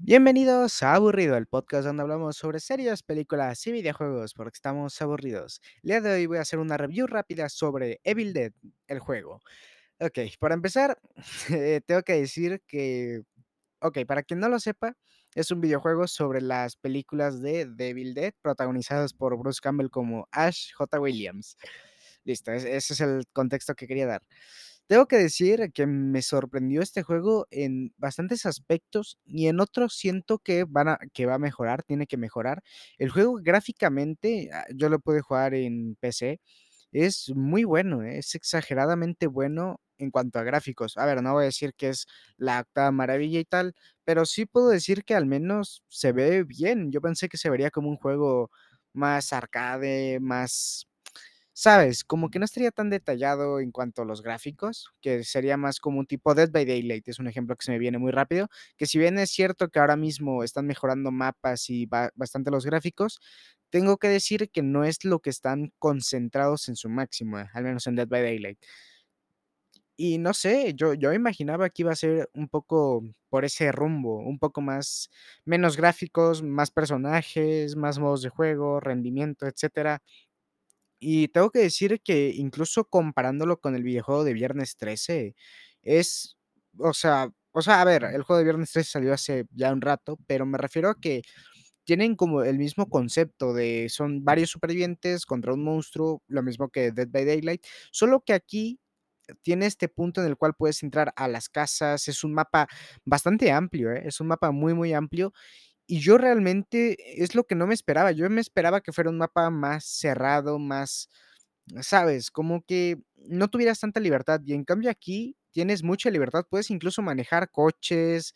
Bienvenidos a Aburrido, el podcast donde hablamos sobre series, películas y videojuegos porque estamos aburridos. El día de hoy voy a hacer una review rápida sobre Evil Dead, el juego. Ok, para empezar, eh, tengo que decir que, ok, para quien no lo sepa, es un videojuego sobre las películas de The Evil Dead protagonizadas por Bruce Campbell como Ash J. Williams. Listo, es- ese es el contexto que quería dar. Tengo que decir que me sorprendió este juego en bastantes aspectos y en otros siento que van a que va a mejorar, tiene que mejorar. El juego gráficamente, ah, yo lo pude jugar en PC, es muy bueno, ¿eh? es exageradamente bueno en cuanto a gráficos. A ver, no voy a decir que es la octava maravilla y tal, pero sí puedo decir que al menos se ve bien. Yo pensé que se vería como un juego más arcade, más ¿Sabes? Como que no estaría tan detallado en cuanto a los gráficos, que sería más como un tipo Dead by Daylight, es un ejemplo que se me viene muy rápido, que si bien es cierto que ahora mismo están mejorando mapas y ba bastante los gráficos, tengo que decir que no es lo que están concentrados en su máximo, eh, al menos en Dead by Daylight. Y no sé, yo yo imaginaba que iba a ser un poco por ese rumbo, un poco más menos gráficos, más personajes, más modos de juego, rendimiento, etcétera. Y tengo que decir que incluso comparándolo con el videojuego de Viernes 13, es, o sea o sea, a ver, el juego de Viernes 13 salió hace ya un rato, pero me refiero a que tienen como el mismo concepto de son varios supervivientes contra un monstruo, lo mismo que Dead by Daylight, solo que aquí tiene este punto en el cual puedes entrar a las casas, es un mapa bastante amplio, ¿eh? Es un mapa muy, muy amplio y yo realmente es lo que no me esperaba. Yo me esperaba que fuera un mapa más cerrado, más, ¿sabes? Como que no tuvieras tanta libertad. Y en cambio aquí tienes mucha libertad. Puedes incluso manejar coches,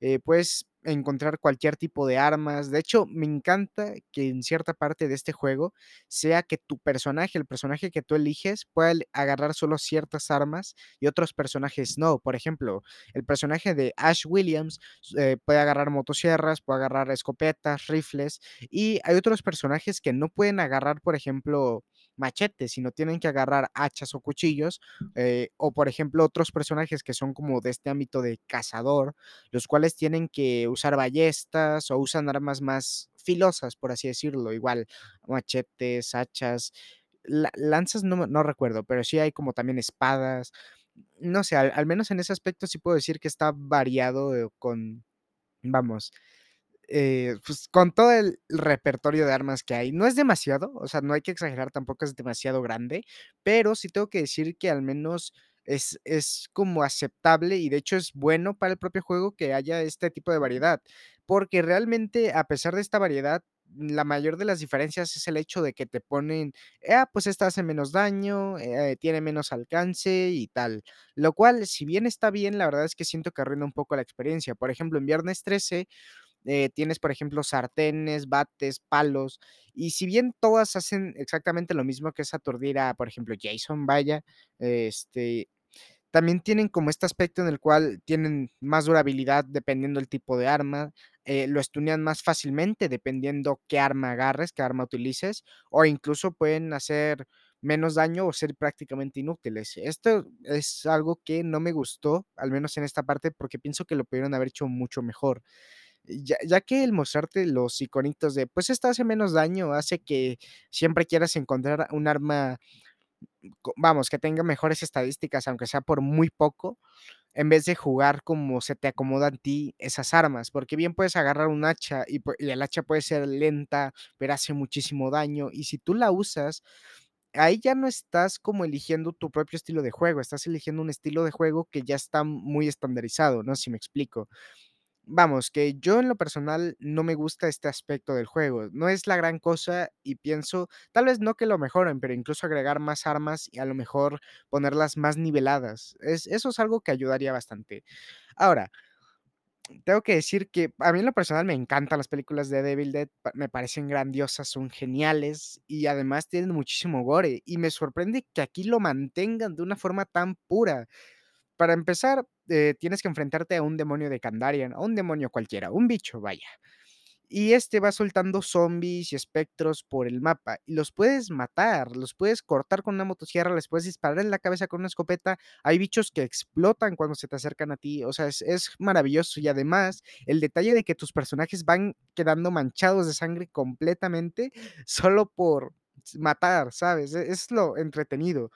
eh, puedes encontrar cualquier tipo de armas. De hecho, me encanta que en cierta parte de este juego sea que tu personaje, el personaje que tú eliges, pueda agarrar solo ciertas armas y otros personajes no. Por ejemplo, el personaje de Ash Williams eh, puede agarrar motosierras, puede agarrar escopetas, rifles, y hay otros personajes que no pueden agarrar, por ejemplo, machetes, sino tienen que agarrar hachas o cuchillos, eh, o por ejemplo, otros personajes que son como de este ámbito de cazador, los cuales tienen que usar ballestas o usan armas más filosas, por así decirlo, igual machetes, hachas, la- lanzas no, no recuerdo, pero sí hay como también espadas. No sé, al, al menos en ese aspecto sí puedo decir que está variado eh, con, vamos, eh, pues, con todo el repertorio de armas que hay. No es demasiado, o sea, no hay que exagerar, tampoco es demasiado grande, pero sí tengo que decir que al menos es es como aceptable y de hecho es bueno para el propio juego que haya este tipo de variedad, porque realmente a pesar de esta variedad, la mayor de las diferencias es el hecho de que te ponen, ah, pues esta hace menos daño, eh, tiene menos alcance y tal, lo cual, si bien está bien, la verdad es que siento que arruina un poco la experiencia. Por ejemplo, en Viernes 13 eh, tienes, por ejemplo, sartenes, bates, palos, y si bien todas hacen exactamente lo mismo que es aturdir a, por ejemplo, Jason, vaya, este, también tienen como este aspecto en el cual tienen más durabilidad dependiendo del tipo de arma, eh, lo estunean más fácilmente dependiendo qué arma agarres, qué arma utilices, o incluso pueden hacer menos daño o ser prácticamente inútiles. Esto es algo que no me gustó, al menos en esta parte, porque pienso que lo pudieron haber hecho mucho mejor. Ya que el mostrarte los iconitos de, pues, esta hace menos daño, hace que siempre quieras encontrar un arma, co vamos, que tenga mejores estadísticas, aunque sea por muy poco, en vez de jugar como se te acomoda a ti esas armas, porque bien puedes agarrar un hacha y y el hacha puede ser lenta, pero hace muchísimo daño, y si tú la usas, ahí ya no estás como eligiendo tu propio estilo de juego, estás eligiendo un estilo de juego que ya está muy estandarizado, no si me explico. Vamos, que yo en lo personal no me gusta este aspecto del juego. No es la gran cosa y pienso, tal vez no que lo mejoren, pero incluso agregar más armas y a lo mejor ponerlas más niveladas. Es, eso es algo que ayudaría bastante. Ahora, tengo que decir que a mí en lo personal me encantan las películas de Devil Dead, me parecen grandiosas, son geniales y además tienen muchísimo gore y me sorprende que aquí lo mantengan de una forma tan pura. Para empezar, tienes que enfrentarte a un demonio de Kandarian, a un demonio cualquiera, un bicho, vaya. y este va soltando zombies y espectros por el mapa, y los puedes matar, los puedes cortar con una motosierra, les puedes disparar en la cabeza con una escopeta. Hay bichos que explotan cuando se te acercan a ti, o sea, es es maravilloso. Y además, el detalle de que tus personajes van quedando manchados de sangre completamente solo por matar, ¿sabes? E es lo entretenido.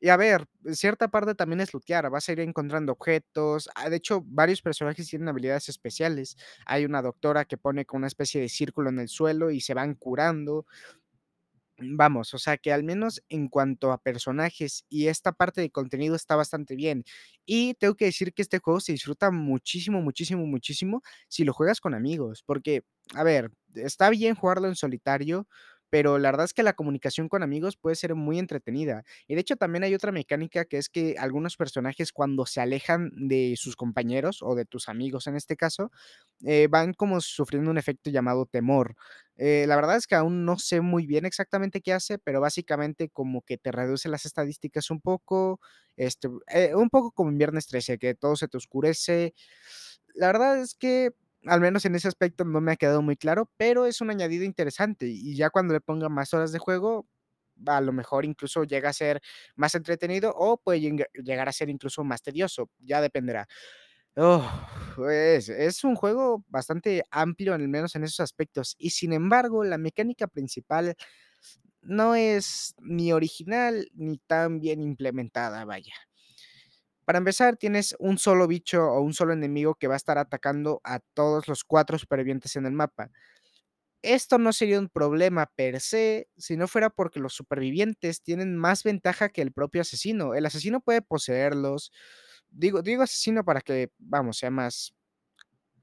Y a ver, cierta parte también es lootear, vas a ir encontrando objetos. Ah, de hecho, varios personajes tienen habilidades especiales. Hay una doctora que pone como una especie de círculo en el suelo y se van curando. Vamos, o sea, que al menos en cuanto a personajes y esta parte de contenido está bastante bien. Y tengo que decir que este juego se disfruta muchísimo, muchísimo, muchísimo si lo juegas con amigos, porque, a ver, está bien jugarlo en solitario, pero la verdad es que la comunicación con amigos puede ser muy entretenida. Y de hecho, también hay otra mecánica que es que algunos personajes cuando se alejan de sus compañeros o de tus amigos en este caso, eh, van como sufriendo un efecto llamado temor. Eh, la verdad es que aún no sé muy bien exactamente qué hace, pero básicamente como que te reduce las estadísticas un poco, este, eh, un poco como en Viernes 13, que todo se te oscurece. La verdad es que, al menos en ese aspecto, no me ha quedado muy claro, pero es un añadido interesante, y ya cuando le ponga más horas de juego, a lo mejor incluso llega a ser más entretenido o puede llega llegar a ser incluso más tedioso, ya dependerá. Oh, pues, es un juego bastante amplio, al menos en esos aspectos, y sin embargo, la mecánica principal no es ni original ni tan bien implementada, vaya. Para empezar, tienes un solo bicho o un solo enemigo que va a estar atacando a todos los 4 supervivientes en el mapa. Esto no sería un problema per se, si no fuera porque los supervivientes tienen más ventaja que el propio asesino. El asesino puede poseerlos. Digo digo asesino para que, vamos, sea más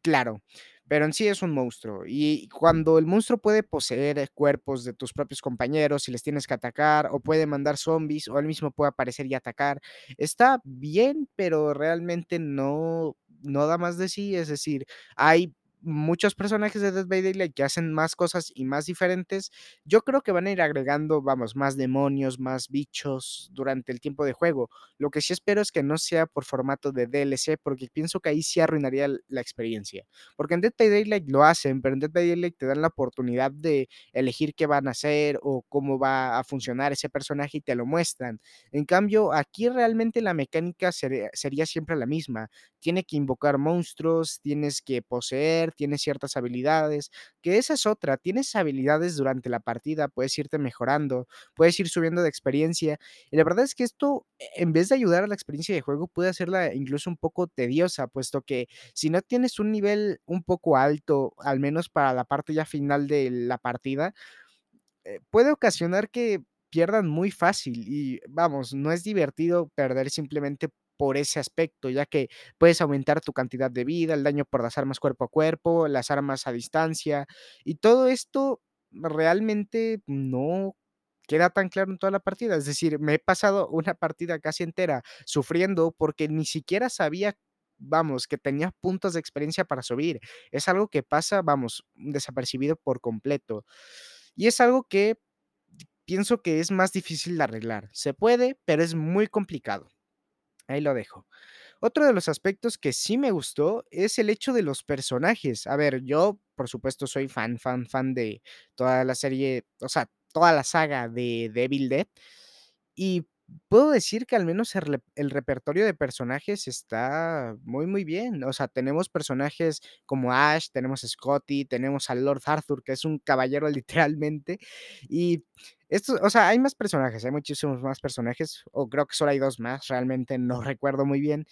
claro, pero en sí es un monstruo, y cuando el monstruo puede poseer cuerpos de tus propios compañeros y les tienes que atacar, o puede mandar zombies, o él mismo puede aparecer y atacar, está bien, pero realmente no no da más de sí, es decir, hay muchos personajes de Dead by Daylight que hacen más cosas y más diferentes. Yo creo que van a ir agregando, vamos, más demonios, más bichos durante el tiempo de juego. Lo que sí espero es que no sea por formato de DLC, porque pienso que ahí sí arruinaría la experiencia. Porque en Dead by Daylight lo hacen, pero en Dead by Daylight te dan la oportunidad de elegir qué van a hacer o cómo va a funcionar ese personaje y te lo muestran. En cambio, aquí realmente la mecánica sería sería siempre la misma. Tiene que invocar monstruos, tienes que poseer, tienes ciertas habilidades, que esa es otra, tienes habilidades durante la partida, puedes irte mejorando, puedes ir subiendo de experiencia, y la verdad es que esto, en vez de ayudar a la experiencia de juego, puede hacerla incluso un poco tediosa, puesto que si no tienes un nivel un poco alto, al menos para la parte ya final de la partida, eh, puede ocasionar que pierdan muy fácil y, vamos, no es divertido perder simplemente por ese aspecto, ya que puedes aumentar tu cantidad de vida, el daño por las armas cuerpo a cuerpo, las armas a distancia, y todo esto realmente no queda tan claro en toda la partida. Es decir, me he pasado una partida casi entera sufriendo porque ni siquiera sabía, vamos, que tenía puntos de experiencia para subir. Es algo que pasa, vamos, desapercibido por completo. Y es algo que pienso que es más difícil de arreglar. Se puede, pero es muy complicado. Ahí lo dejo. Otro de los aspectos que sí me gustó es el hecho de los personajes. A ver, yo, por supuesto, soy fan, fan, fan de toda la serie, o sea, toda la saga de de Evil Dead, y puedo decir que al menos el rep el repertorio de personajes está muy, muy bien. O sea, tenemos personajes como Ash, tenemos Scotty, tenemos a Lord Arthur, que es un caballero literalmente, y esto, o sea, hay más personajes, hay muchísimos más personajes, o creo que solo hay 2 más, realmente no recuerdo muy bien.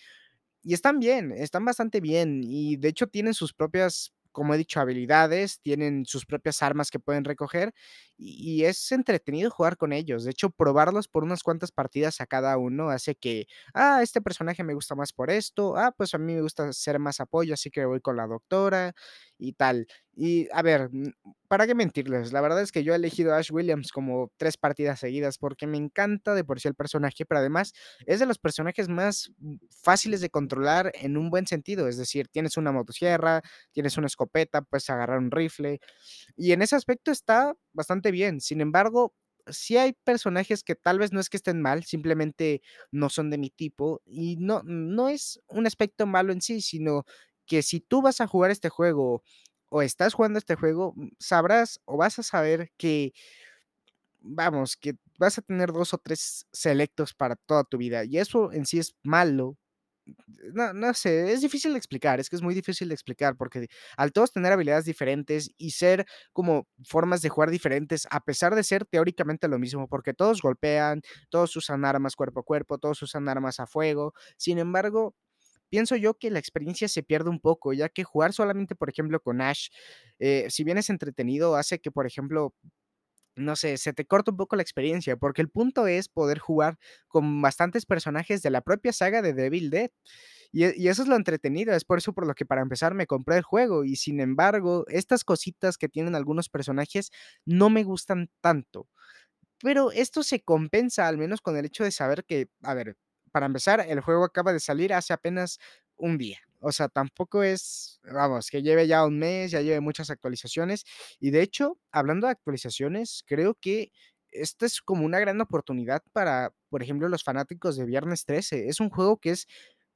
Y están bien, están bastante bien, y de hecho tienen sus propias, como he dicho, habilidades, tienen sus propias armas que pueden recoger, y es entretenido jugar con ellos. De hecho, probarlos por unas cuantas partidas a cada uno hace que, ah, este personaje me gusta más por esto, ah, pues a mí me gusta ser más apoyo, así que voy con la doctora y tal. Y a ver, mm, ¿para qué mentirles? La verdad es que yo he elegido Ash Williams como 3 partidas seguidas porque me encanta de por sí el personaje, pero además es de los personajes más, mm, fáciles de controlar en un buen sentido. Es decir, tienes una motosierra, tienes una escopeta, puedes agarrar un rifle, y en ese aspecto está bastante bien. Sin embargo, sí hay personajes que tal vez no es que estén mal, simplemente no son de mi tipo, y no no es un aspecto malo en sí, sino que si tú vas a jugar este juego o estás jugando este juego, mm, sabrás o vas a saber que vamos, que vas a tener 2 o 3 selectos para toda tu vida, y eso en sí es malo. No no sé, es difícil de explicar, es que es muy difícil de explicar, porque al todos tener habilidades diferentes y ser como formas de jugar diferentes, a pesar de ser teóricamente lo mismo, porque todos golpean, todos usan armas cuerpo a cuerpo, todos usan armas a fuego. Sin embargo, pienso yo que la experiencia se pierde un poco, ya que jugar solamente, por ejemplo, con Ash, eh, si bien es entretenido, hace que, por ejemplo, no sé, se te corta un poco la experiencia, porque el punto es poder jugar con bastantes personajes de la propia saga de The Evil Dead. E y eso es lo entretenido, es por eso por lo que para empezar me compré el juego, y sin embargo, estas cositas que tienen algunos personajes no me gustan tanto. Pero esto se compensa, al menos con el hecho de saber que, a ver, para empezar, el juego acaba de salir hace apenas un día. O sea, tampoco es, vamos, que lleve ya un mes, ya lleve muchas actualizaciones. Y de hecho, hablando de actualizaciones, creo que esta es como una gran oportunidad para, por ejemplo, los fanáticos de Viernes 13. Es un juego que es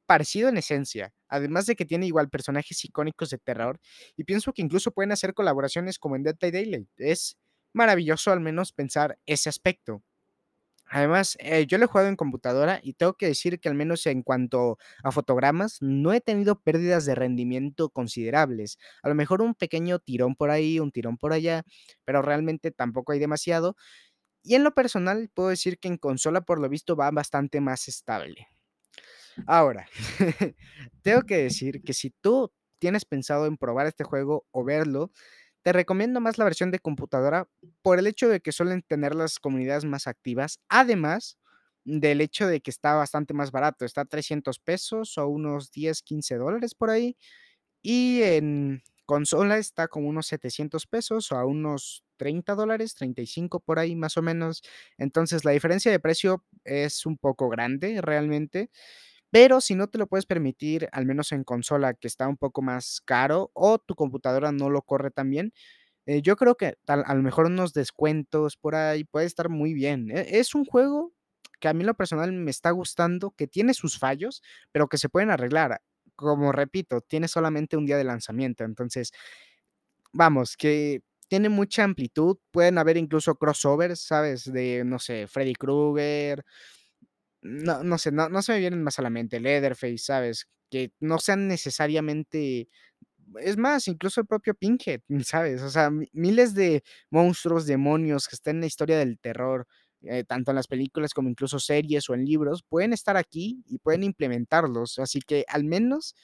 parecido en esencia, además de que tiene igual personajes icónicos de terror, y pienso que incluso pueden hacer colaboraciones como en Dead by Daylight. Es maravilloso al menos pensar ese aspecto. Además, eh, yo lo he jugado en computadora y tengo que decir que al menos en cuanto a fotogramas, no he tenido pérdidas de rendimiento considerables. A lo mejor un pequeño tirón por ahí, un tirón por allá, pero realmente tampoco hay demasiado. Y en lo personal, puedo decir que en consola, por lo visto, va bastante más estable. Ahora, tengo que decir que si tú tienes pensado en probar este juego o verlo, te recomiendo más la versión de computadora por el hecho de que suelen tener las comunidades más activas, además del hecho de que está bastante más barato, está a 300 pesos o unos 10, 15 dólares por ahí, y en consola está como unos 700 pesos o a unos 30 dólares, 35 por ahí más o menos. Entonces, la diferencia de precio es un poco grande realmente, pero si no te lo puedes permitir, al menos en consola, que está un poco más caro, o tu computadora no lo corre tan bien, eh, yo creo que tal a lo mejor unos descuentos por ahí puede estar muy bien. E es un juego que a mí lo personal me está gustando, que tiene sus fallos, pero que se pueden arreglar. Como repito, tiene solamente un día de lanzamiento, entonces, vamos, que tiene mucha amplitud, pueden haber incluso crossovers, ¿sabes? De, no sé, Freddy Krueger, no no sé, no no se me vienen más a la mente, Leatherface, ¿sabes? Que no sean necesariamente es más, incluso el propio Pinhead, ¿sabes? O sea, mi miles de monstruos, demonios que están en la historia del terror, eh, tanto en las películas como incluso series o en libros, pueden estar aquí y pueden implementarlos. Así que al menos,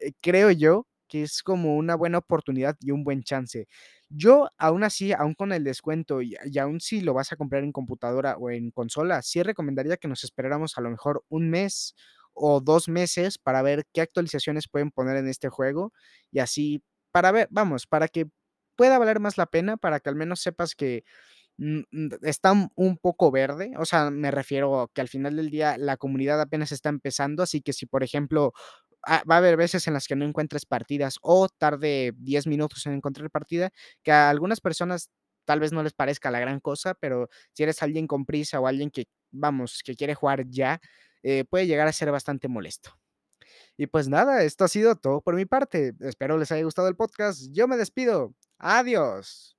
eh, creo yo que es como una buena oportunidad y un buen chance. Yo, aún así, aún con el descuento y aún si lo vas a comprar en computadora o en consola, sí recomendaría que nos esperáramos a lo mejor un mes o 2 meses para ver qué actualizaciones pueden poner en este juego, y así para ver vamos, para que pueda valer más la pena, para que al menos sepas que, mm mm, está un poco verde, o sea, me refiero que al final del día la comunidad apenas está empezando, así que si, por ejemplo, va a haber veces en las que no encuentres partidas o tarde 10 minutos en encontrar partida, que a algunas personas tal vez no les parezca la gran cosa, pero si eres alguien con prisa o alguien que, vamos, que quiere jugar ya, eh, puede llegar a ser bastante molesto. Y pues nada, esto ha sido todo por mi parte. Espero les haya gustado el podcast. Yo me despido. Adiós.